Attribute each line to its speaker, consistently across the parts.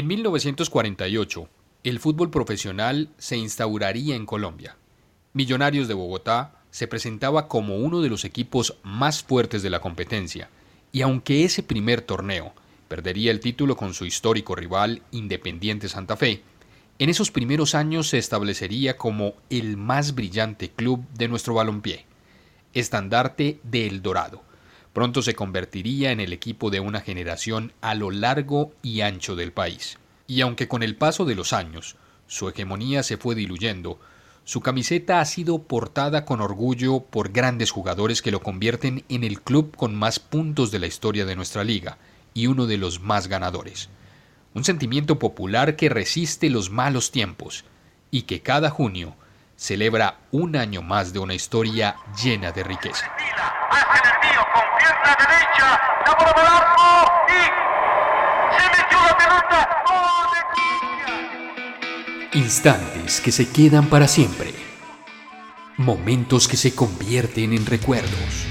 Speaker 1: En 1948, el fútbol profesional se instauraría en Colombia. Millonarios de Bogotá se presentaba como uno de los equipos más fuertes de la competencia, y aunque ese primer torneo perdería el título con su histórico rival Independiente Santa Fe, en esos primeros años se establecería como el más brillante club de nuestro balompié, estandarte de El Dorado. Pronto se convertiría en el equipo de una generación a lo largo y ancho del país. Y aunque con el paso de los años su hegemonía se fue diluyendo, su camiseta ha sido portada con orgullo por grandes jugadores que lo convierten en el club con más puntos de la historia de nuestra liga y uno de los más ganadores. Un sentimiento popular que resiste los malos tiempos y que cada junio celebra un año más de una historia llena de riqueza. Instantes que se quedan para siempre. Momentos que se convierten en recuerdos.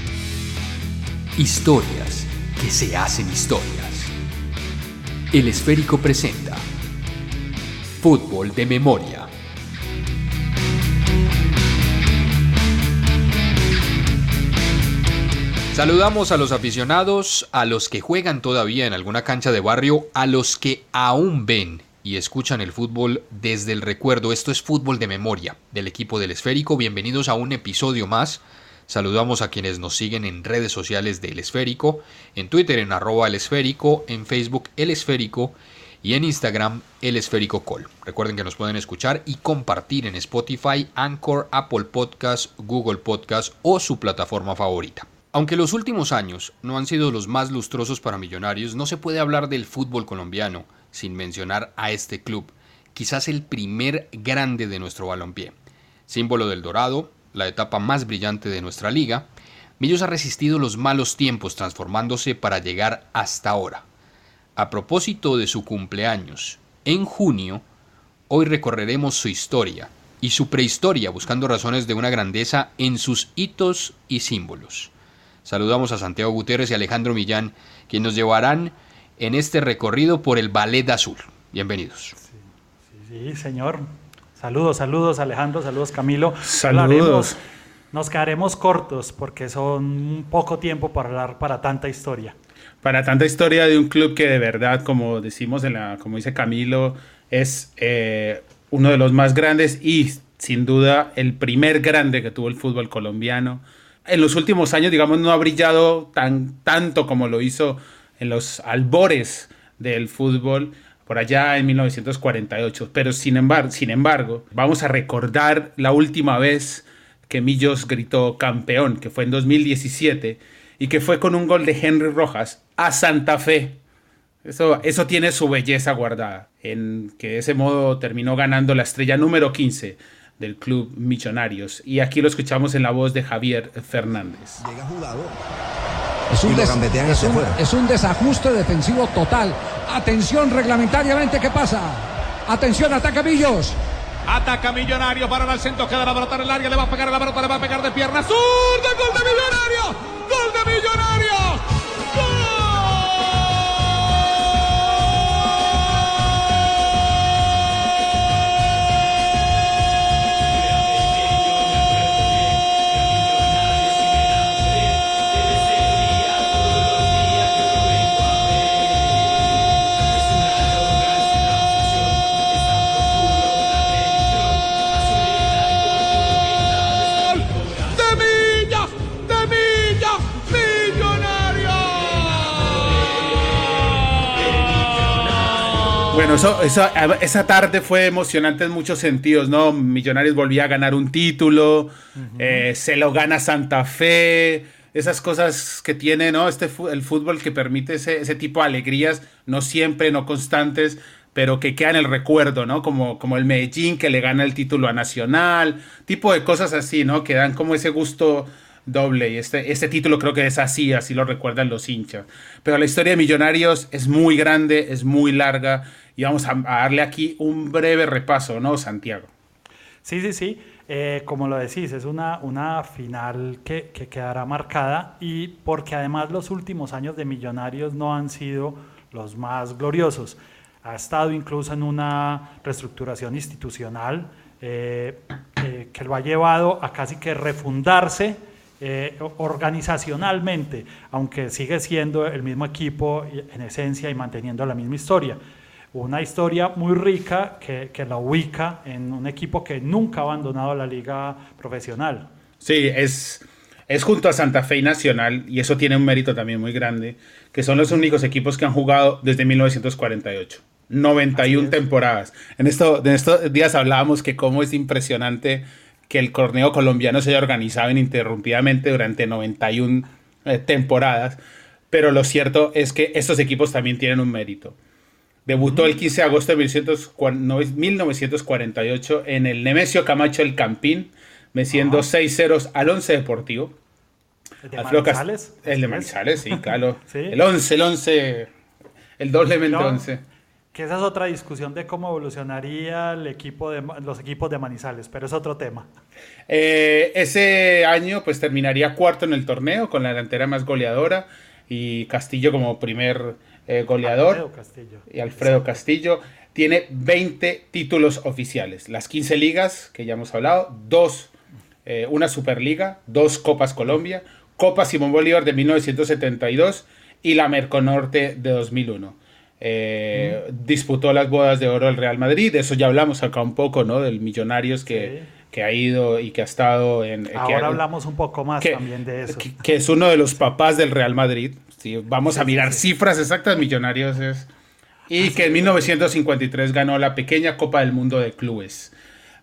Speaker 1: Historias que se hacen historias. El esférico presenta Fútbol de Memoria. Saludamos a los aficionados, a los que juegan todavía en alguna cancha de barrio, a los que aún ven y escuchan el fútbol desde el recuerdo. Esto es fútbol de memoria del equipo del Esférico. Bienvenidos a un episodio más. Saludamos a quienes nos siguen en redes sociales del Esférico, en Twitter en arroba el esférico, en Facebook el esférico y en Instagram el esférico call. Recuerden que nos pueden escuchar y compartir en Spotify, Anchor, Apple Podcast, Google Podcast o su plataforma favorita. Aunque los últimos años no han sido los más lustrosos para millonarios, no se puede hablar del fútbol colombiano sin mencionar a este club, quizás el primer grande de nuestro balompié. Símbolo del Dorado, la etapa más brillante de nuestra liga, Millos ha resistido los malos tiempos transformándose para llegar hasta ahora. A propósito de su cumpleaños, en junio, hoy recorreremos su historia y su prehistoria buscando razones de una grandeza en sus hitos y símbolos. Saludamos a Santiago Gutiérrez y Alejandro Millán, quienes nos llevarán en este recorrido por el Ballet Azul. Bienvenidos.
Speaker 2: Sí, señor. Saludos, saludos Alejandro, saludos Camilo.
Speaker 3: Saludos.
Speaker 2: nos quedaremos cortos porque son poco tiempo para hablar para tanta historia.
Speaker 3: Para tanta historia de un club que de verdad, como decimos en la, como dice Camilo, es eh, uno de los más grandes y sin duda el primer grande que tuvo el fútbol colombiano. En los últimos años, digamos, no ha brillado tan tanto como lo hizo en los albores del fútbol por allá en 1948. Pero sin embargo, vamos a recordar la última vez que Millos gritó campeón, que fue en 2017, y que fue con un gol de Henry Rojas a Santa Fe. Eso, eso tiene su belleza guardada, en que de ese modo terminó ganando la estrella número 15 del club Millonarios. Y aquí lo escuchamos en la voz de Javier Fernández.
Speaker 4: Llega jugado es un, es, un, desajuste defensivo total. Atención reglamentariamente, ¿qué pasa? Atención, ataca Millos.
Speaker 5: Ataca Millonario para el centro, queda la pelota en el área, le va a pegar a la pelota, le va a pegar de pierna. ¡Sur! ¡Gol de Millonario! ¡Gol de Millonario!
Speaker 3: Bueno, eso, esa tarde fue emocionante en muchos sentidos, ¿no? Millonarios volvía a ganar un título, eh, se lo gana Santa Fe, esas cosas que tiene, ¿no? Este, el fútbol que permite ese, tipo de alegrías, no siempre, no constantes, pero que quedan en el recuerdo, ¿no? Como, como el Medellín que le gana el título a Nacional, tipo de cosas así, ¿no? Que dan como ese gusto doble. Y este, este título creo que es así, así lo recuerdan los hinchas. Pero la historia de Millonarios es muy grande, es muy larga. Y vamos a, darle aquí un breve repaso, ¿no, Santiago?
Speaker 2: Sí, sí, sí. Eh, como lo decís, es una, una final que, que, quedará marcada y porque además los últimos años de Millonarios no han sido los más gloriosos. ha estado incluso en una reestructuración institucional eh, eh, que lo ha llevado a casi que refundarse organizacionalmente, aunque sigue siendo el mismo equipo en esencia y manteniendo la misma historia. Una historia muy rica que, que la ubica en un equipo que nunca ha abandonado la liga profesional.
Speaker 3: Sí, es, es junto a Santa Fe y Nacional, y eso tiene un mérito también muy grande, que son los únicos equipos que han jugado desde 1948. 91 temporadas. En, esto, en estos días hablábamos que cómo es impresionante que el torneo colombiano se haya organizado ininterrumpidamente durante 91 eh, temporadas, pero lo cierto es que estos equipos también tienen un mérito. Debutó el 15 de agosto de 1948 en el Nemesio Camacho El Campín, venciendo 6 ceros al 11 Deportivo.
Speaker 2: ¿El de Manizales?
Speaker 3: El de Manizales, sí, claro. El 11, el 11, el doblemente 11.
Speaker 2: Que esa es otra discusión de cómo evolucionaría el equipo de, los equipos de Manizales, pero es otro tema.
Speaker 3: Eh, ese año pues terminaría cuarto en el torneo con la delantera más goleadora y Castillo como primer eh, goleador.
Speaker 2: Alfredo Castillo.
Speaker 3: Y Alfredo Castillo. Tiene 20 títulos oficiales, las 15 ligas que ya hemos hablado, dos, eh, una Superliga, dos Copas Colombia, Copa Simón Bolívar de 1972 y la Merconorte de 2001. Eh, disputó las bodas de oro del Real Madrid, de eso ya hablamos acá un poco, ¿no? Del Millonarios que, que ha ido y que ha estado en...
Speaker 2: Ahora hablamos un poco más también de eso.
Speaker 3: Que, es uno de los papás del Real Madrid. ¿sí? Vamos a mirar cifras exactas, Millonarios es... Y que en 1953 ganó la pequeña Copa del Mundo de Clubes.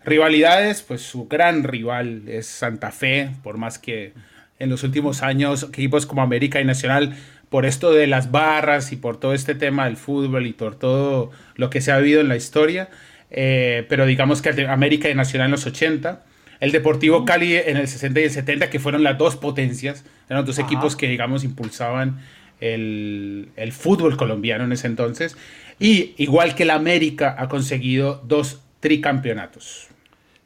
Speaker 3: Rivalidades, pues su gran rival es Santa Fe, por más que en los últimos años equipos como América y Nacional por esto de las barras y por todo este tema del fútbol y por todo lo que se ha vivido en la historia. Eh, pero digamos que América y Nacional en los 80, el Deportivo Cali en el 60 y el 70, que fueron las dos potencias, eran dos equipos que, digamos, impulsaban el, el, fútbol colombiano en ese entonces. Y igual que el América ha conseguido dos tricampeonatos.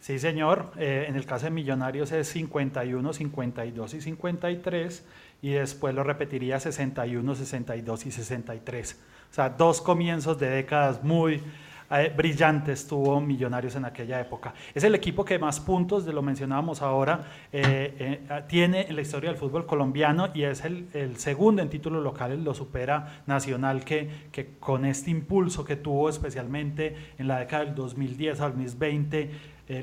Speaker 2: Sí, señor. Eh, en el caso de Millonarios es 51, 52 y 53 y después lo repetiría 61, 62 y 63. O sea, dos comienzos de décadas muy eh, brillantes tuvo Millonarios en aquella época. Es el equipo que más puntos, de lo mencionábamos ahora, eh, eh, tiene en la historia del fútbol colombiano y es el, segundo en títulos locales, lo supera Nacional, que, que con este impulso que tuvo especialmente en la década del 2010 al 2020,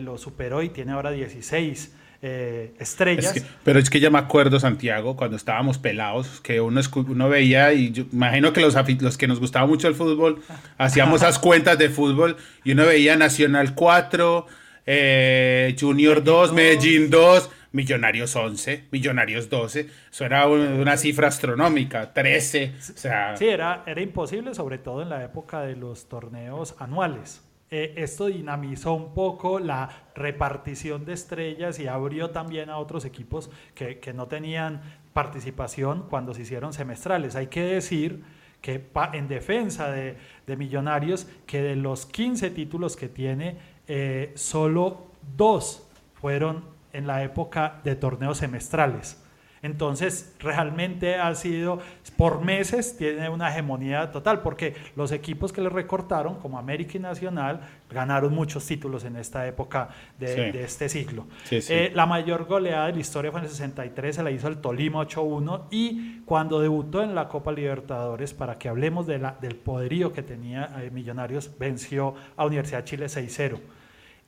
Speaker 2: lo superó y tiene ahora 16. Eh, estrellas.
Speaker 3: pero es que ya me acuerdo, Santiago, cuando estábamos pelados, que uno, uno veía, y yo imagino que los, los que nos gustaba mucho el fútbol, hacíamos esas cuentas de fútbol y uno veía Nacional 4, eh, Junior 2, Medellín 2. Millonarios 11, Millonarios 12, eso era una cifra astronómica, 13, o sea...
Speaker 2: Sí, era, era imposible, sobre todo en la época de los torneos anuales. Eh, esto dinamizó un poco la repartición de estrellas y abrió también a otros equipos que, no tenían participación cuando se hicieron semestrales. Hay que decir que en defensa de, Millonarios, que de los 15 títulos que tiene, eh, solo dos fueron en la época de torneos semestrales. Entonces, realmente ha sido, por meses, tiene una hegemonía total, porque los equipos que le recortaron, como América y Nacional, ganaron muchos títulos en esta época de, este ciclo. Eh, la mayor goleada de la historia fue en el 63, se la hizo el Tolima 8-1, y cuando debutó en la Copa Libertadores, para que hablemos de la, del poderío que tenía eh, Millonarios, venció a Universidad de Chile 6-0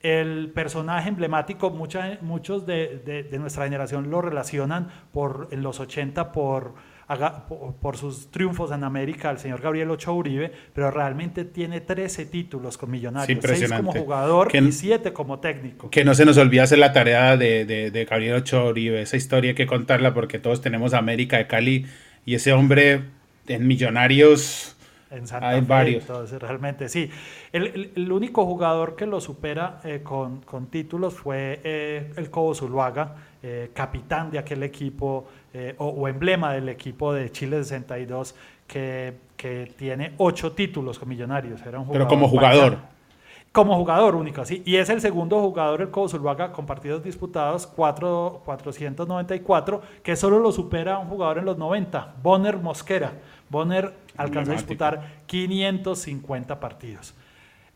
Speaker 2: el personaje emblemático, muchos de, nuestra generación lo relacionan por, en los 80 por, por, sus triunfos en América, el señor Gabriel Ochoa Uribe, pero realmente tiene 13 títulos con Millonarios, 6 como jugador y 7 como técnico.
Speaker 3: Que no se nos olvide hacer la tarea de, de, Gabriel Ochoa Uribe, esa historia hay que contarla porque todos tenemos América de Cali y ese hombre en Millonarios
Speaker 2: en Santa Hay varios. Entonces, realmente sí. El, el, único jugador que lo supera eh, con, con, títulos fue eh, el Cobo Zuluaga, eh, capitán de aquel equipo o, emblema del equipo de Chile 62, que, que tiene ocho títulos con Millonarios. Era un
Speaker 3: Pero como jugador.
Speaker 2: como jugador único, ¿sí? Y es el segundo jugador el Cobo Zuluaga con partidos disputados, 4, 494, que solo lo supera un jugador en los 90, Bonner Mosquera. Bonner alcanzó a disputar 550 partidos.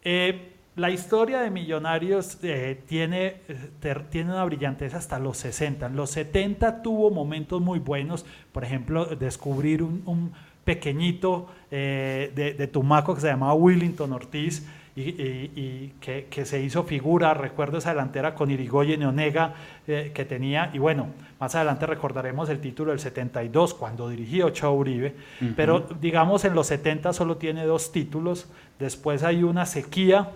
Speaker 2: Eh, la historia de Millonarios eh, tiene, eh, tiene una brillantez hasta los 60. En los 70 tuvo momentos muy buenos, por ejemplo, descubrir un, pequeñito de, Tumaco que se llamaba Willington Ortiz, y, que, se hizo figura, recuerdo esa delantera con Irigoyen y Onega que tenía, y bueno, más adelante recordaremos el título del 72 cuando dirigió Chao Uribe, pero digamos en los 70 solo tiene dos títulos, después hay una sequía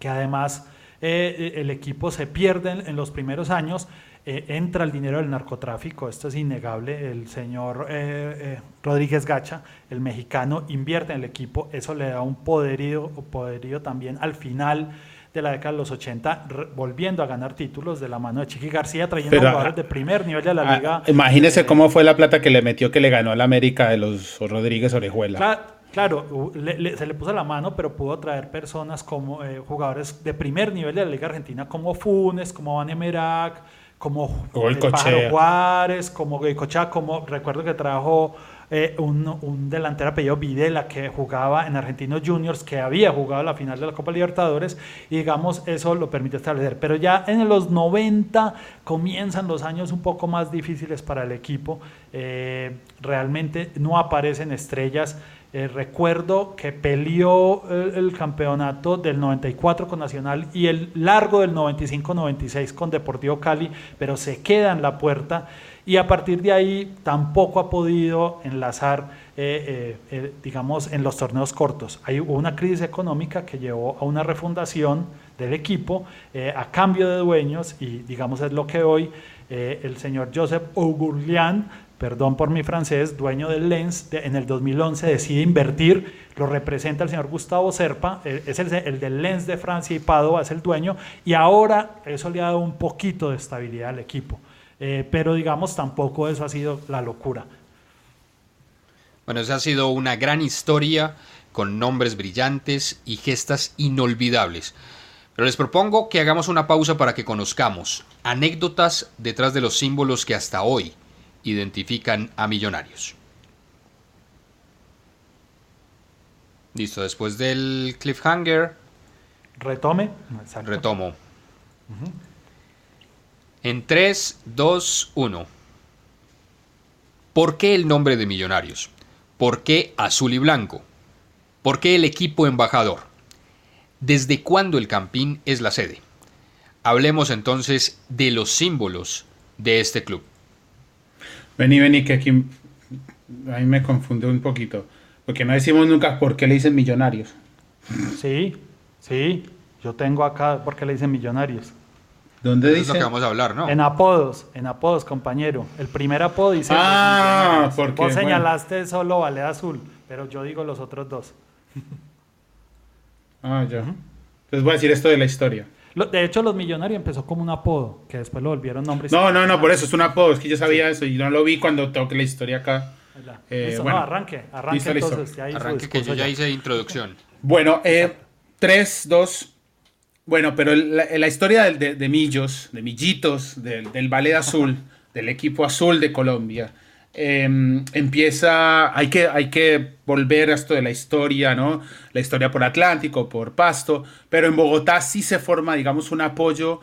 Speaker 2: que además eh, el equipo se pierde en, los primeros años, eh, entra el dinero del narcotráfico, esto es innegable, el señor eh, Rodríguez Gacha, el mexicano, invierte en el equipo, eso le da un poderío, poderío también al final de la década de los 80, volviendo a ganar títulos de la mano de Chiqui García, trayendo jugadores de primer nivel de la ah, liga.
Speaker 3: Imagínese cómo fue la plata que le metió que le ganó al América de los Rodríguez Orejuela.
Speaker 2: Claro, claro se le puso la mano, pero pudo traer personas como eh, jugadores de primer nivel de la liga argentina, como Funes, como Van Emerac, como Juárez, como Goicochea, como recuerdo que trajo eh, un, un, delantero apellido Videla que jugaba en Argentinos Juniors, que había jugado la final de la Copa Libertadores, y digamos, eso lo permite establecer. Pero ya en los 90 comienzan los años un poco más difíciles para el equipo. Eh, realmente no aparecen estrellas. Eh, recuerdo que peleó el, campeonato del 94 con Nacional y el largo del 95-96 con Deportivo Cali, pero se queda en la puerta y a partir de ahí tampoco ha podido enlazar, eh, eh, eh, digamos, en los torneos cortos. Hay una crisis económica que llevó a una refundación del equipo a cambio de dueños y, digamos, es lo que hoy el señor Joseph Augurlian, perdón por mi francés, dueño del Lens, en el 2011 decide invertir, lo representa el señor Gustavo Serpa, es el, el, del Lens de Francia y Padova, es el dueño, y ahora eso le ha dado un poquito de estabilidad al equipo. Eh, pero digamos, tampoco eso ha sido la locura.
Speaker 1: Bueno, esa ha sido una gran historia con nombres brillantes y gestas inolvidables. Pero les propongo que hagamos una pausa para que conozcamos anécdotas detrás de los símbolos que hasta hoy identifican a millonarios. Listo, después del cliffhanger.
Speaker 2: Retome.
Speaker 1: Retomo. En 3, 2, 1. ¿Por qué el nombre de Millonarios? ¿Por qué azul y blanco? ¿Por qué el equipo embajador? ¿Desde cuándo el Campín es la sede? Hablemos entonces de los símbolos de este club.
Speaker 3: Vení, vení, que aquí a mí me confunde un poquito. Porque no decimos nunca por qué le dicen millonarios.
Speaker 2: Sí, sí. Yo tengo acá por qué le dicen millonarios.
Speaker 3: ¿Dónde dice?
Speaker 1: Es lo que vamos a hablar, ¿no?
Speaker 2: En apodos, en apodos, compañero. El primer apodo dice.
Speaker 3: Ah, porque.
Speaker 2: Vos señalaste solo Ballet Azul, pero yo digo los otros dos.
Speaker 3: ah, ya. Entonces voy a decir esto de la historia.
Speaker 2: De hecho, los Millonarios empezó como un apodo, que después lo volvieron nombre.
Speaker 3: No, no, no, por eso es un apodo. Es que yo sabía eso y no lo vi cuando toqué la historia acá.
Speaker 2: Eh, bueno, no, arranque, arranque entonces.
Speaker 1: arranque que yo ya hice introducción.
Speaker 3: Bueno, eh, 3, 2, bueno, pero la, historia de, Millos, de Millitos, del, Ballet Azul, del equipo azul de Colombia, em, empieza, hay que, hay que volver a esto de la historia, ¿no? La historia por Atlántico, por Pasto, pero en Bogotá sí se forma, digamos, un apoyo.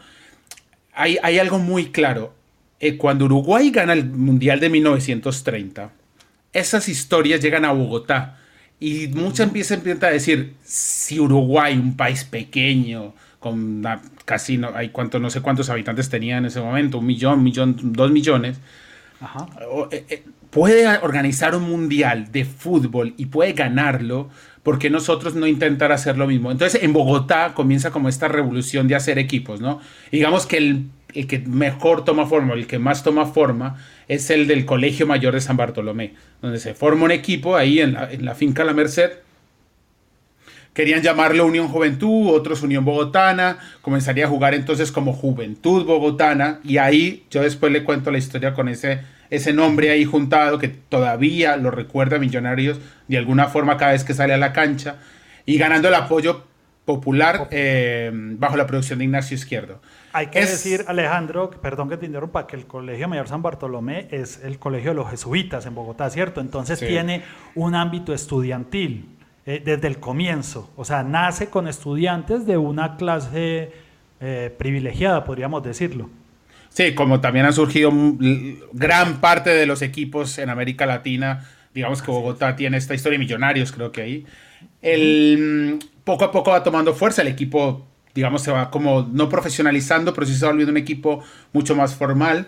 Speaker 3: Hay, hay algo muy claro. Eh, cuando Uruguay gana el Mundial de 1930, esas historias llegan a Bogotá y muchas empiezan, a decir, si Uruguay, un país pequeño, con casi no, hay cuánto, no sé cuántos habitantes tenía en ese momento, un millón, millón, dos millones, eh, eh, puede organizar un mundial de fútbol y puede ganarlo, porque nosotros no intentar hacer lo mismo? Entonces en Bogotá comienza como esta revolución de hacer equipos, ¿no? Digamos que el, el que mejor toma forma, el que más toma forma, es el del Colegio Mayor de San Bartolomé, donde se forma un equipo ahí en la, en la finca La Merced, Querían llamarlo Unión Juventud, otros Unión Bogotana, comenzaría a jugar entonces como Juventud Bogotana y ahí yo después le cuento la historia con ese, ese nombre ahí juntado que todavía lo recuerda a Millonarios de alguna forma cada vez que sale a la cancha y ganando el apoyo popular eh, bajo la producción de Ignacio Izquierdo.
Speaker 2: Hay que decir, Alejandro, perdón que te interrumpa, que el Colegio Mayor San Bartolomé es el colegio de los jesuitas en Bogotá, ¿cierto? Entonces tiene un ámbito estudiantil eh, desde el comienzo. O sea, nace con estudiantes de una clase eh, privilegiada, podríamos decirlo.
Speaker 3: Sí, como también han surgido gran parte de los equipos en América Latina, digamos que Bogotá tiene esta historia de millonarios, creo que ahí. El, poco a poco va tomando fuerza, el equipo, digamos, se va como no profesionalizando, pero sí se va volviendo un equipo mucho más formal.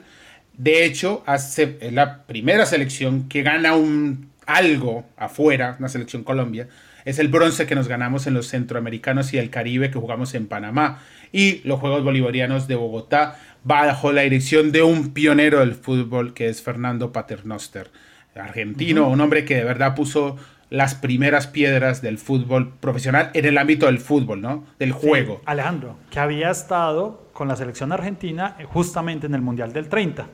Speaker 3: De hecho, hace la primera selección que gana un algo afuera, una selección Colombia, es el bronce que nos ganamos en los centroamericanos y el Caribe que jugamos en Panamá. Y los Juegos Bolivarianos de Bogotá bajo la dirección de un pionero del fútbol que es Fernando Paternoster, argentino, un hombre que de verdad puso las primeras piedras del fútbol profesional en el ámbito del fútbol, ¿no? Del juego.
Speaker 2: Alejandro, que había estado con la selección argentina justamente en el Mundial del 30.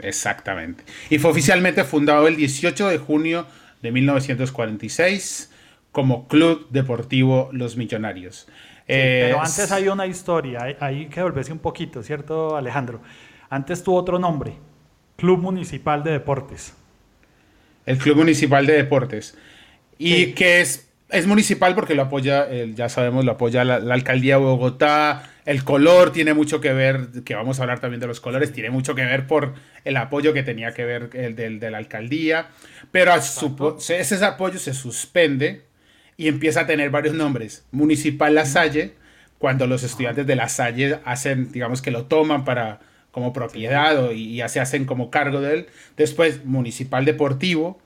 Speaker 3: Exactamente. Y fue oficialmente fundado el 18 de junio de 1946 como Club Deportivo Los Millonarios.
Speaker 2: pero antes hay una historia, hay que volverse un poquito, ¿cierto, Alejandro? Antes tuvo otro nombre, Club Municipal de Deportes.
Speaker 3: El Club Municipal de Deportes. Y que es, es municipal porque lo apoya, ya sabemos, lo apoya la, alcaldía de Bogotá. El color tiene mucho que ver, que vamos a hablar también de los colores, tiene mucho que ver por el apoyo que tenía que ver el del, de la alcaldía. Pero ese apoyo se suspende y empieza a tener varios nombres. Municipal La Salle, cuando los estudiantes de La Salle hacen, digamos que lo toman para como propiedad y ya se hacen como cargo de él. Después, Municipal Deportivo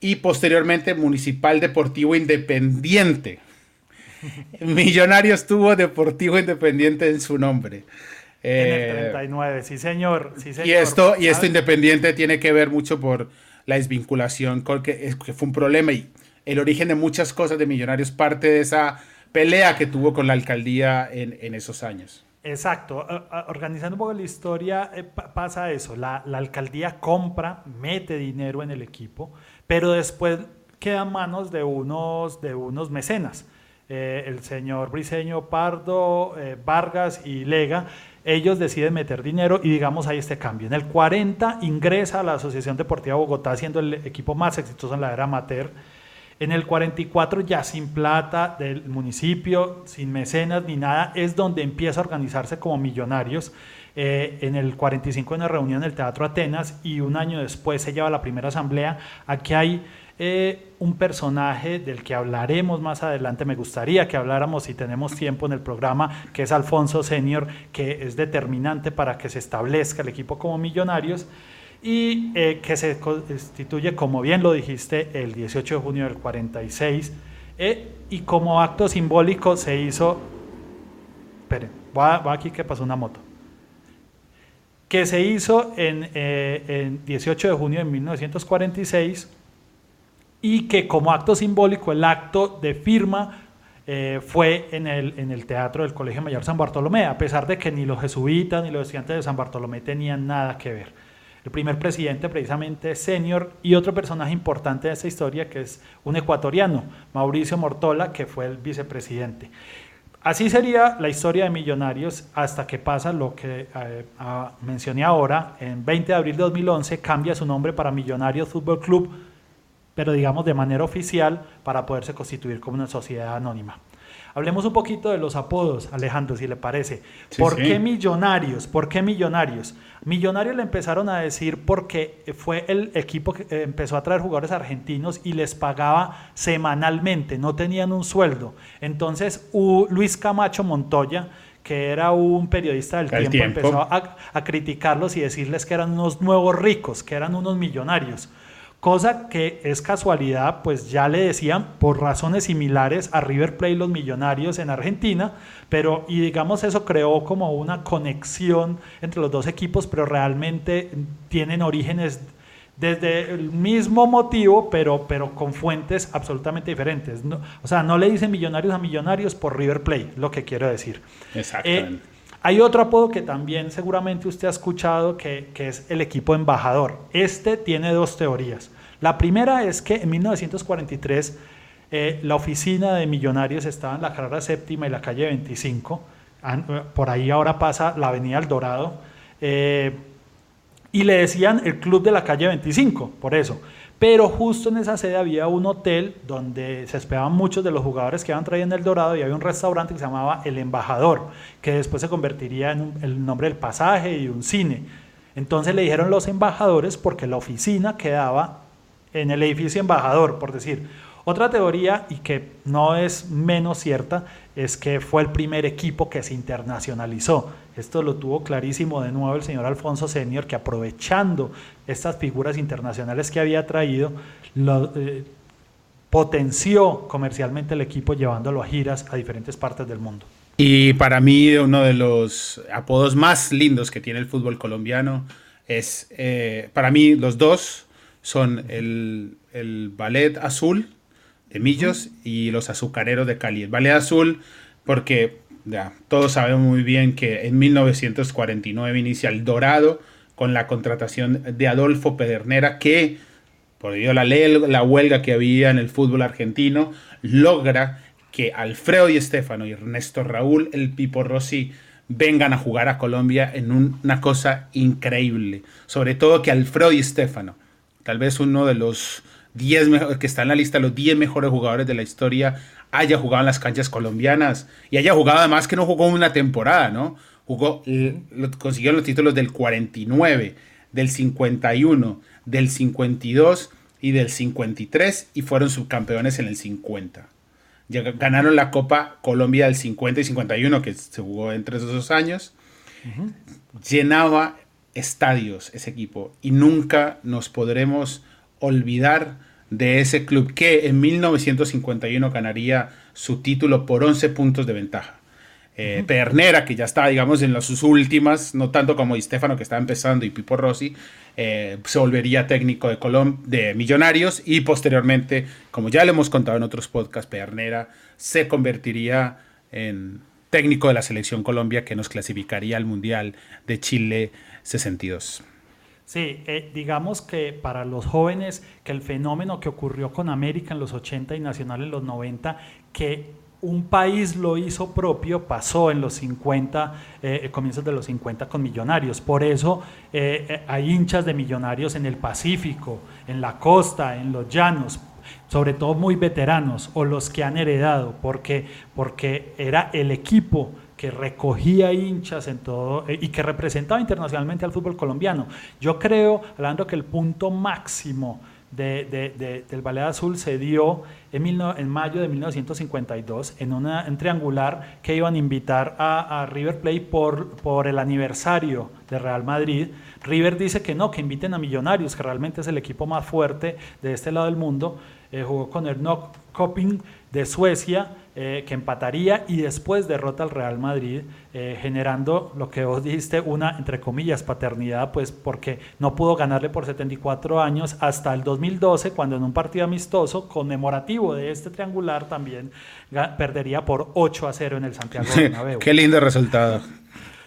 Speaker 3: y posteriormente Municipal Deportivo Independiente. Millonarios tuvo Deportivo Independiente en su nombre.
Speaker 2: En el 39, eh, sí señor,
Speaker 3: Y esto, y esto independiente tiene que ver mucho por la desvinculación, que, que fue un problema y el origen de muchas cosas de Millonarios parte de esa pelea que tuvo con la alcaldía en, esos años.
Speaker 2: Exacto, organizando un poco la historia eh, pasa eso, la, la alcaldía compra, mete dinero en el equipo, pero después quedan manos de unos, de unos mecenas. Eh, el señor Briseño Pardo, eh, Vargas y Lega, ellos deciden meter dinero y digamos hay este cambio. En el 40 ingresa a la Asociación Deportiva Bogotá siendo el equipo más exitoso en la era amateur. En el 44 ya sin plata del municipio, sin mecenas ni nada, es donde empieza a organizarse como millonarios. Eh, en el 45 en una reunión en el Teatro Atenas y un año después se lleva la primera asamblea. Aquí hay eh, un personaje del que hablaremos más adelante, me gustaría que habláramos si tenemos tiempo en el programa, que es Alfonso Senior, que es determinante para que se establezca el equipo como millonarios y eh, que se constituye, como bien lo dijiste, el 18 de junio del 46 y como acto simbólico se hizo... Esperen, va, aquí que pasó una moto que se hizo en, eh, 18 de junio de 1946 y que como acto simbólico el acto de firma eh, fue en el, en el Teatro del Colegio Mayor San Bartolomé, a pesar de que ni los jesuitas ni los estudiantes de San Bartolomé tenían nada que ver. El primer presidente precisamente senior y otro personaje importante de esa historia que es un ecuatoriano, Mauricio Mortola, que fue el vicepresidente. Así sería la historia de Millonarios hasta que pasa lo que eh, mencioné ahora. En 20 de abril de 2011 cambia su nombre para Millonarios Fútbol Club, pero digamos de manera oficial para poderse constituir como una sociedad anónima. Hablemos un poquito de los apodos, Alejandro, si le parece. ¿Por qué Millonarios? ¿Por qué Millonarios? Millonarios le empezaron a decir porque fue el equipo que eh, empezó a traer jugadores argentinos y les pagaba semanalmente, no tenían un sueldo. Entonces, Luis Camacho Montoya, que era un periodista del tiempo, empezó a, a criticarlos y decirles que eran unos nuevos ricos, que eran unos millonarios cosa que es casualidad, pues ya le decían por razones similares a River Plate los millonarios en Argentina, pero y digamos eso creó como una conexión entre los dos equipos, pero realmente tienen orígenes desde el mismo motivo, pero, pero con fuentes absolutamente diferentes. o sea, no le dicen millonarios a millonarios por River Plate, lo que quiero decir.
Speaker 3: Exactamente.
Speaker 2: Hay otro apodo que también seguramente usted ha escuchado, que, es el equipo embajador. Este tiene dos teorías. La primera es que en 1943 eh, la oficina de Millonarios estaba en la carrera séptima y la calle 25. Por ahí ahora pasa la avenida El Dorado. y le decían el club de la calle 25, por eso. Pero justo en esa sede había un hotel donde se esperaban muchos de los jugadores que traído en El Dorado y había un restaurante que se llamaba El Embajador, que después se convertiría en el nombre del pasaje y un cine. Entonces le dijeron los embajadores porque la oficina quedaba en el edificio embajador, por decir. Otra teoría, y que no es menos cierta, es que fue el primer equipo que se internacionalizó. Esto lo tuvo clarísimo de nuevo el señor Alfonso Senior, que aprovechando estas figuras internacionales que había traído, lo, eh, potenció comercialmente el equipo llevándolo a giras a diferentes partes del mundo.
Speaker 3: Y para mí uno de los apodos más lindos que tiene el fútbol colombiano es, eh, para mí los dos son el, el ballet azul de Millos y los azucareros de Cali. El ballet azul porque ya, todos sabemos muy bien que en 1949 inicia el Dorado con la contratación de Adolfo Pedernera que por ello la, la huelga que había en el fútbol argentino logra que Alfredo y Estefano y Ernesto Raúl, el Pipo Rossi, vengan a jugar a Colombia en una cosa increíble. Sobre todo que Alfredo y Estefano, tal vez uno de los 10 que está en la lista los 10 mejores jugadores de la historia, haya jugado en las canchas colombianas y haya jugado además que no jugó una temporada, ¿no? Jugó, consiguió los títulos del 49, del 51, del 52 y del 53 y fueron subcampeones en el 50 ganaron la Copa Colombia del 50 y 51, que se jugó entre esos dos años. Llenaba estadios ese equipo y nunca nos podremos olvidar de ese club que en 1951 ganaría su título por 11 puntos de ventaja. Eh, Pernera, que ya está, digamos, en las sus últimas, no tanto como Di Stefano, que está empezando, y Pipo Rossi, eh, se volvería técnico de, Colom de Millonarios y posteriormente, como ya le hemos contado en otros podcasts, Pernera se convertiría en técnico de la selección Colombia que nos clasificaría al Mundial de Chile 62.
Speaker 2: Sí, eh, digamos que para los jóvenes que el fenómeno que ocurrió con América en los 80 y Nacional en los 90, que un país lo hizo propio, pasó en los 50, eh, eh, comienzos de los 50 con millonarios. Por eso hay hinchas de millonarios en el Pacífico, en la costa, en los llanos, sobre todo muy veteranos o los que han heredado, porque, porque era el equipo que recogía hinchas en todo y que representaba internacionalmente al fútbol colombiano. Yo creo, hablando que el punto máximo del Ballet Azul se dio en, mayo de 1952 en una triangular que iban a invitar a, River Plate por, por el aniversario de Real Madrid. River dice que no, que inviten a Millonarios, que realmente es el equipo más fuerte de este lado del mundo. Eh, jugó con el Coping de Suecia, eh, que empataría y después derrota al Real Madrid, eh, generando lo que vos dijiste, una, entre comillas, paternidad, pues porque no pudo ganarle por 74 años hasta el 2012, cuando en un partido amistoso conmemorativo de este triangular también perdería por 8 a 0 en el Santiago Bernabéu.
Speaker 3: Qué lindo resultado.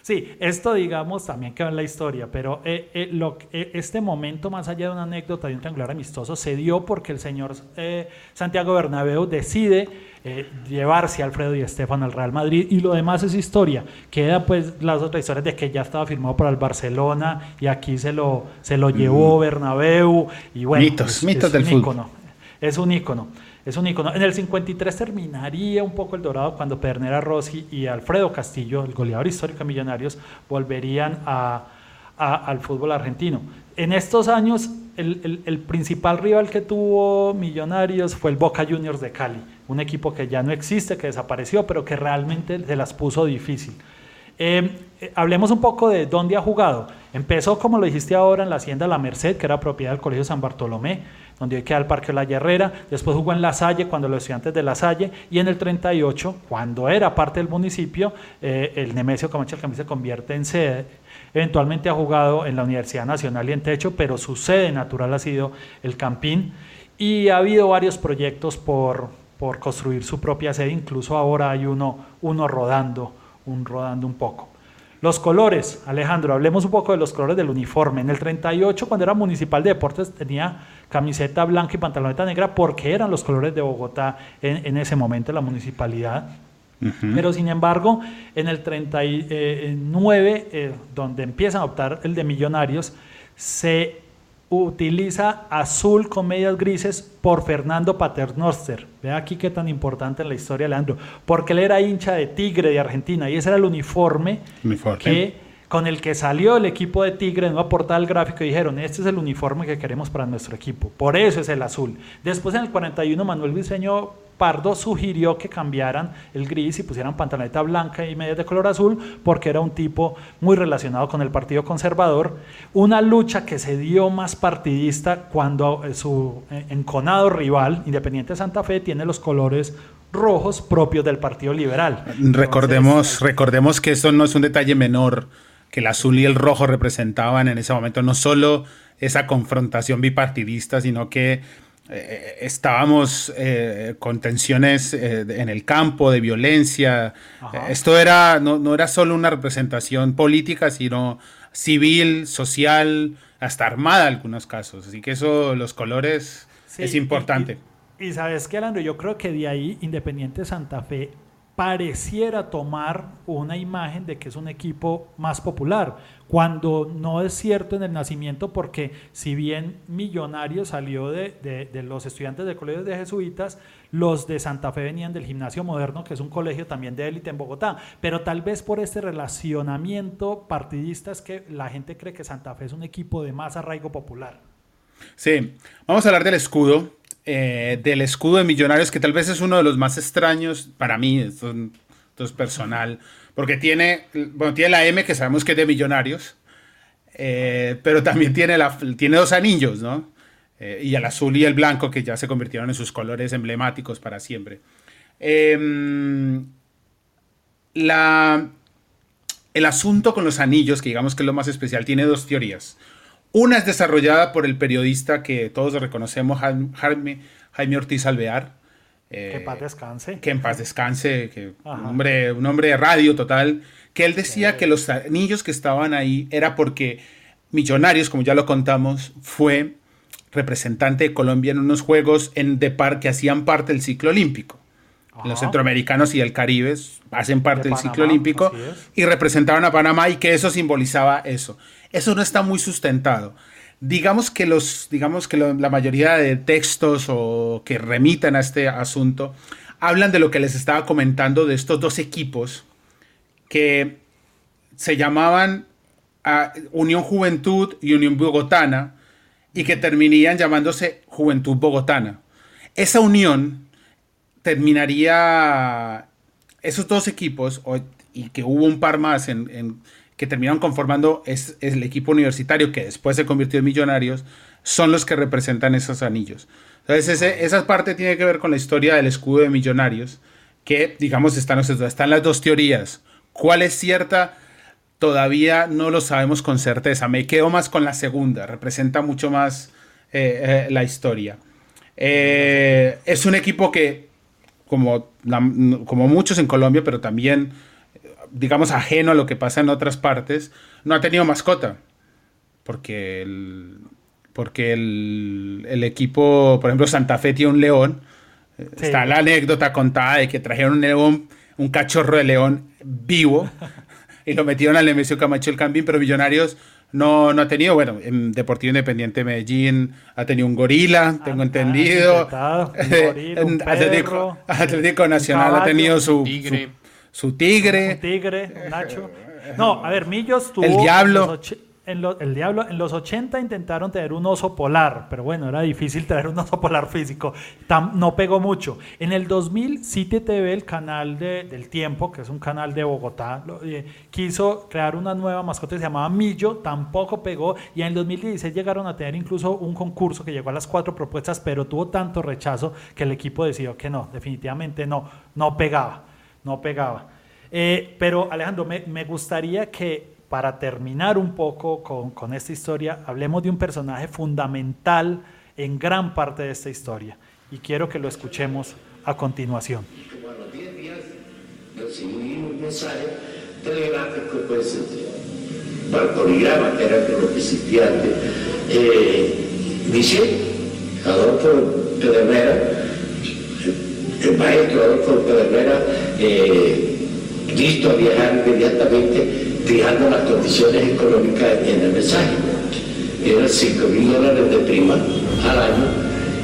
Speaker 2: Sí, esto digamos también quedó en la historia, pero eh, eh, lo, eh, este momento, más allá de una anécdota de un triangular amistoso, se dio porque el señor Santiago Bernabéu decide llevarse a Alfredo y Estefan al Real Madrid y lo demás es historia. Queda pues las otras historias de que ya estaba firmado para el Barcelona y aquí se lo, se lo llevó mm. Bernabéu y bueno,
Speaker 3: mitos, mitos del fútbol.
Speaker 2: es un ícono es un icono. En el 53 terminaría un poco el dorado cuando Pernera Rossi y Alfredo Castillo, el goleador histórico de Millonarios, volverían al fútbol argentino. En estos años, el, principal rival que tuvo Millonarios fue el Boca Juniors de Cali, un equipo que ya no existe, que desapareció, pero que realmente se las puso difícil. Em, eh, hablemos un poco de dónde ha jugado. Empezó, como lo dijiste ahora, en la Hacienda La Merced, que era propiedad del Colegio San Bartolomé donde hoy queda el Parque La Herrera, después jugó en La Salle cuando los estudiantes de La Salle, y en el 38, cuando era parte del municipio, eh, el Nemesio Camacho también se convierte en sede. Eventualmente ha jugado en la Universidad Nacional y en Techo, pero su sede natural ha sido el Campín, y ha habido varios proyectos por, por construir su propia sede, incluso ahora hay uno, uno rodando, un rodando un poco. Los colores, Alejandro, hablemos un poco de los colores del uniforme. En el 38, cuando era municipal de deportes, tenía camiseta blanca y pantaloneta negra porque eran los colores de Bogotá en, ese momento, la municipalidad. Pero sin embargo, en el 39, eh, donde empiezan a optar el de millonarios, se utiliza azul con medias grises por Fernando Paternoster. Ve aquí qué tan importante en la historia, Leandro. Porque él era hincha de Tigre de Argentina y ese era el uniforme, que con el que salió el equipo de Tigre, no aportaba el gráfico y dijeron, este es el uniforme que queremos para nuestro equipo. Por eso es el azul. Después en el 41 Manuel Briceño Pardo sugirió que cambiaran el gris y pusieran pantaloneta blanca y medias de color azul porque era un tipo muy relacionado con el Partido Conservador. Una lucha que se dio más partidista cuando su eh, enconado rival, Independiente Santa Fe, tiene los colores rojos propios del Partido Liberal.
Speaker 3: Recordemos, recordemos que eso no es un detalle menor que el azul y el rojo representaban en ese momento no solo esa confrontación bipartidista, sino que eh, estábamos eh, con tensiones eh, en el campo de violencia. Esto era, no, era solo una representación política, sino civil, social, hasta armada en algunos casos. Así que eso, los colores, es importante.
Speaker 2: Y, y, sabes qué, Alejandro, yo creo que de ahí Independiente Santa Fe pareciera tomar una imagen de que es un equipo más popular, cuando no es cierto en el nacimiento porque si bien Millonario salió de, los estudiantes de colegios de jesuitas, los de Santa Fe venían del Gimnasio Moderno, que es un colegio también de élite en Bogotá, pero tal vez por este relacionamiento partidista es que la gente cree que Santa Fe es un equipo de más arraigo popular.
Speaker 3: Sí, vamos a hablar del escudo, eh, del escudo de Millonarios, que tal vez es uno de los más extraños para mí, esto, es personal, porque tiene, bueno, tiene la M que sabemos que es de Millonarios, eh, pero también tiene, la, tiene dos anillos, ¿no? Eh, y el azul y el blanco que ya se convirtieron en sus colores emblemáticos para siempre. Em, la, el asunto con los anillos, que digamos que es lo más especial, tiene dos teorías. Una es desarrollada por el periodista que todos reconocemos, Jaime, Jaime Ortiz Alvear.
Speaker 2: que en paz descanse.
Speaker 3: Que en paz descanse, que un hombre, un hombre de radio total, que él decía que los anillos que estaban ahí era porque Millonarios, como ya lo contamos, fue representante de Colombia en unos juegos en de par que hacían parte del ciclo olímpico. Los centroamericanos y el Caribe hacen parte del ciclo olímpico y representaban a Panamá y que eso simbolizaba eso. Eso no está muy sustentado. Digamos que, los, digamos que la mayoría de textos o que remitan a este asunto hablan de lo que les estaba comentando de estos dos equipos que se llamaban ah, Unión Juventud y Unión Bogotana y que terminarían llamándose Juventud Bogotana. Esa unión terminaría esos dos equipos, y que hubo un par más en, que terminaron conformando es, el equipo universitario que después se convirtió en Millonarios, son los que representan esos anillos. Entonces, esa parte tiene que ver con la historia del escudo de Millonarios, que, digamos, están, están las dos teorías. ¿Cuál es cierta? Todavía no lo sabemos con certeza. Me quedo más con la segunda, representa mucho más eh, eh, la historia. Eh, es un equipo que como, como muchos en Colombia, pero también, digamos, ajeno a lo que pasa en otras partes, no ha tenido mascota. Porque el, porque el, el equipo, por ejemplo, Santa Fe tiene un león. Está la anécdota contada de que trajeron un león, un cachorro de león vivo y lo metieron al Nemesio Camacho el Campín, pero Millonarios no, no ha tenido, bueno, en Deportivo Independiente Medellín ha tenido un gorila, tengo entendido. un Atlético, Nacional ha tenido su tigre. Su, tigre.
Speaker 2: Un tigre, Nacho. No, a ver, Millos tuvo.
Speaker 3: El Diablo
Speaker 2: el diablo, en los 80 intentaron tener un oso polar, pero bueno, era difícil tener un oso polar físico. no pegó mucho. En el 2000, City TV, el canal de, del tiempo, que es un canal de Bogotá, eh, quiso crear una nueva mascota que se llamaba Millo, tampoco pegó. Y en el 2016 llegaron a tener incluso un concurso que llegó a las cuatro propuestas, pero tuvo tanto rechazo que el equipo decidió que no, definitivamente no, no pegaba, no pegaba. Eh, pero Alejandro, me, me gustaría que para terminar un poco con, esta historia, hablemos de un personaje fundamental en gran parte de esta historia. Y quiero que lo escuchemos a continuación.
Speaker 6: telegráfico, pues, poligrama, que era lo que existía antes, eh, dice Adolfo Pedernera, el maestro Adolfo Pedernera, eh, listo a viajar inmediatamente, fijando las condiciones económicas en el mensaje. Eran 5 mil dólares de prima al año.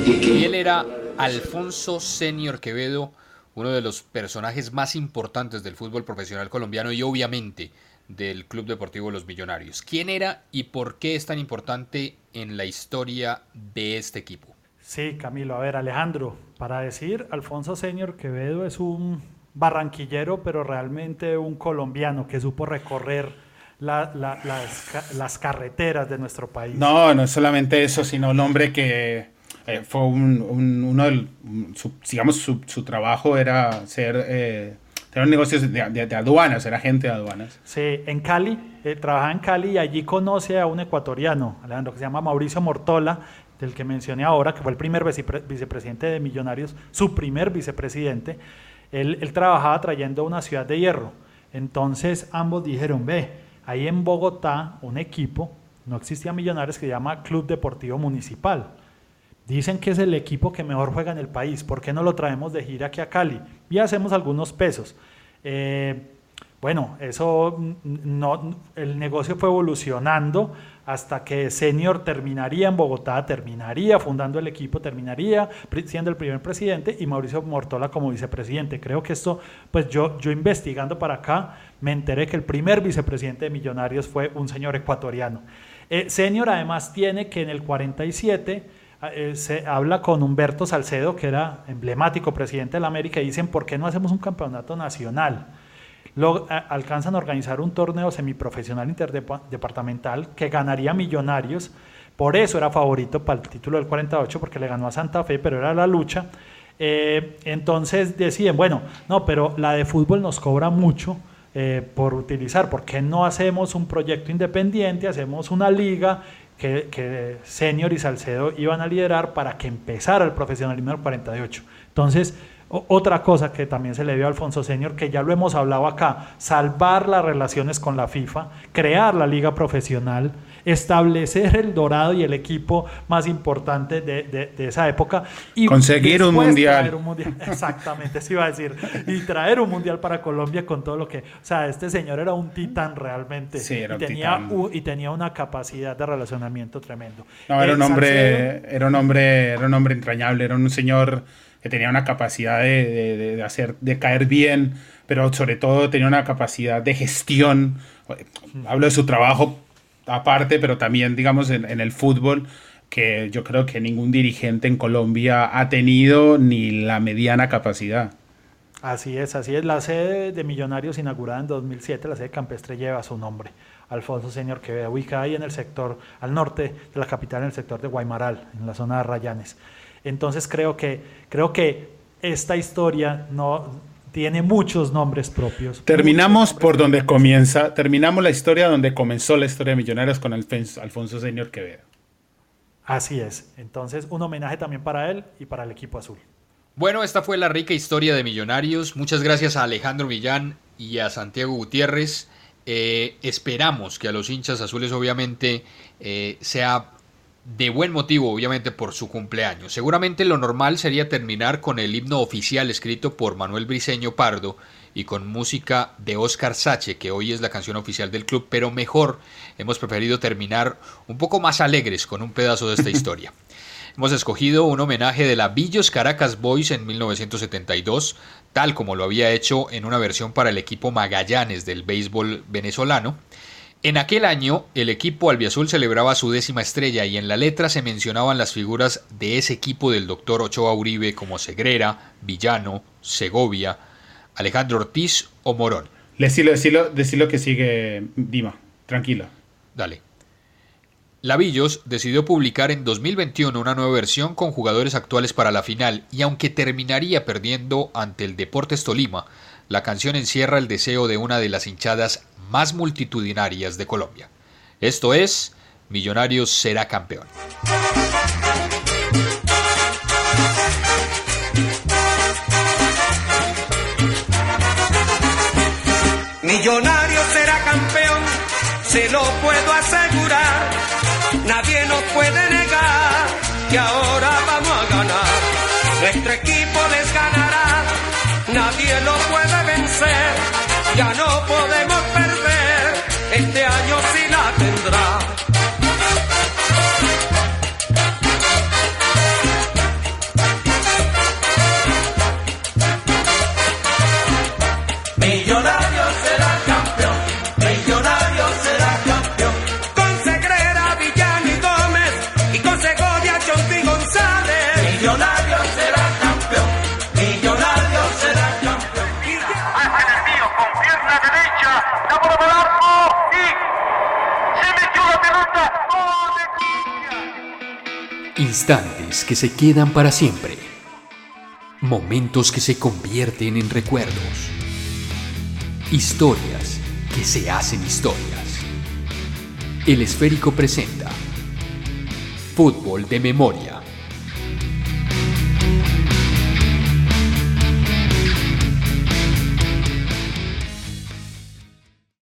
Speaker 1: Y, que... y él era Alfonso Senior Quevedo, uno de los personajes más importantes del fútbol profesional colombiano y obviamente del Club Deportivo Los Millonarios. ¿Quién era y por qué es tan importante en la historia de este equipo?
Speaker 2: Sí, Camilo. A ver, Alejandro, para decir, Alfonso Senior Quevedo es un barranquillero, pero realmente un colombiano que supo recorrer las, las, carreteras de nuestro país.
Speaker 3: No, no es solamente eso, sino un hombre que eh, fue un, uno del, digamos, su, su, trabajo era ser, eh, tener negocios de, de, aduanas, era agente de aduanas.
Speaker 2: Sí, en Cali, eh, trabajaba en Cali y allí conoce a un ecuatoriano, Alejandro, que se llama Mauricio Mortola, del que mencioné ahora, que fue el primer vicepresidente de Millonarios, su primer vicepresidente. Él, trabajaba trayendo una ciudad de hierro. Entonces ambos dijeron, ve, ahí en Bogotá un equipo, no existía Millonarios, que se llama Club Deportivo Municipal Dicen que es el equipo que mejor juega en el país. ¿Por qué no lo traemos de gira aquí a Cali? Y hacemos algunos pesos. Eh, bueno, eso no, el negocio fue evolucionando hasta que Senior terminaría en Bogotá, terminaría fundando el equipo, terminaría siendo el primer presidente y Mauricio Mortola como vicepresidente. Creo que esto, pues yo, yo investigando para acá, me enteré que el primer vicepresidente de Millonarios fue un señor ecuatoriano. Eh, Senior además tiene que en el 47 Ah, eh, se habla con Humberto Salcedo, que era emblemático presidente de la América, y dicen, ¿por qué no hacemos un campeonato nacional? Lo, alcanzan a organizar un torneo semiprofesional interdepartamental que ganaría millonarios. Por eso era favorito para el título del 48, porque le ganó a Santa Fe, pero era la lucha. Eh, entonces deciden, bueno, no, pero la de fútbol nos cobra mucho. Eh, por utilizar, ¿por qué no hacemos un proyecto independiente, hacemos una liga que, que Senior y Salcedo iban a liderar para que empezara el profesionalismo del 48. Entonces, otra cosa que también se le dio a Alfonso Senior, que ya lo hemos hablado acá, salvar las relaciones con la FIFA, crear la liga profesional, establecer el Dorado y el equipo más importante de, esa época. Y
Speaker 3: Conseguir un mundial.
Speaker 2: Exactamente, eso iba a decir. Y traer un mundial para Colombia con todo lo que... O sea, este señor era un titán realmente.
Speaker 3: Sí, era
Speaker 2: y, tenía, y tenía una capacidad de relacionamiento tremendo.
Speaker 3: No, era un hombre, era un hombre, era un hombre entrañable, era un señor que tenía una capacidad de, hacer, de caer bien, pero sobre todo tenía una capacidad de gestión. Hablo de su trabajo aparte, pero también, digamos, en, el fútbol, que yo creo que ningún dirigente en Colombia ha tenido ni la mediana capacidad.
Speaker 2: Así es, así es. La sede de Millonarios inaugurada en 2007, la sede campestre lleva su nombre. Alfonso Señor que ubicada ahí en el sector, al norte de la capital, en el sector de Guaymaral, en la zona de Rayanes. Entonces creo que, creo que esta historia no, tiene muchos nombres propios.
Speaker 3: Terminamos por donde comienza, terminamos la historia donde comenzó la historia de Millonarios con Alfonso Señor Quevedo.
Speaker 2: Así es. Entonces, un homenaje también para él y para el equipo azul.
Speaker 1: Bueno, esta fue la rica historia de Millonarios. Muchas gracias a Alejandro Millán y a Santiago Gutiérrez. Eh, esperamos que a los hinchas azules obviamente eh, sea de buen motivo, obviamente, por su cumpleaños. Seguramente lo normal sería terminar con el himno oficial escrito por Manuel Briceño Pardo y con música de Oscar Sache, que hoy es la canción oficial del club, pero mejor hemos preferido terminar un poco más alegres con un pedazo de esta historia. Hemos escogido un homenaje de la Villos Caracas Boys en 1972, tal como lo había hecho en una versión para el equipo Magallanes del béisbol venezolano. En aquel año, el equipo albiazul celebraba su décima estrella y en la letra se mencionaban las figuras de ese equipo del doctor Ochoa Uribe como Segrera, Villano, Segovia, Alejandro Ortiz o Morón.
Speaker 3: Decilo, decilo, decilo que sigue, Dima, tranquilo.
Speaker 1: Dale. Lavillos decidió publicar en 2021 una nueva versión con jugadores actuales para la final y aunque terminaría perdiendo ante el Deportes Tolima, la canción encierra el deseo de una de las hinchadas más multitudinarias de Colombia. Esto es, Millonarios será campeón.
Speaker 7: Millonarios será campeón, se lo puedo asegurar. Nadie nos puede negar que ahora vamos a ganar. Nuestro equipo les ganará, nadie lo puede vencer. Ya no podemos perder, tendrá.
Speaker 1: Que se quedan para siempre. Momentos que se convierten en recuerdos. Historias que se hacen historias. El esférico presenta Fútbol de Memoria.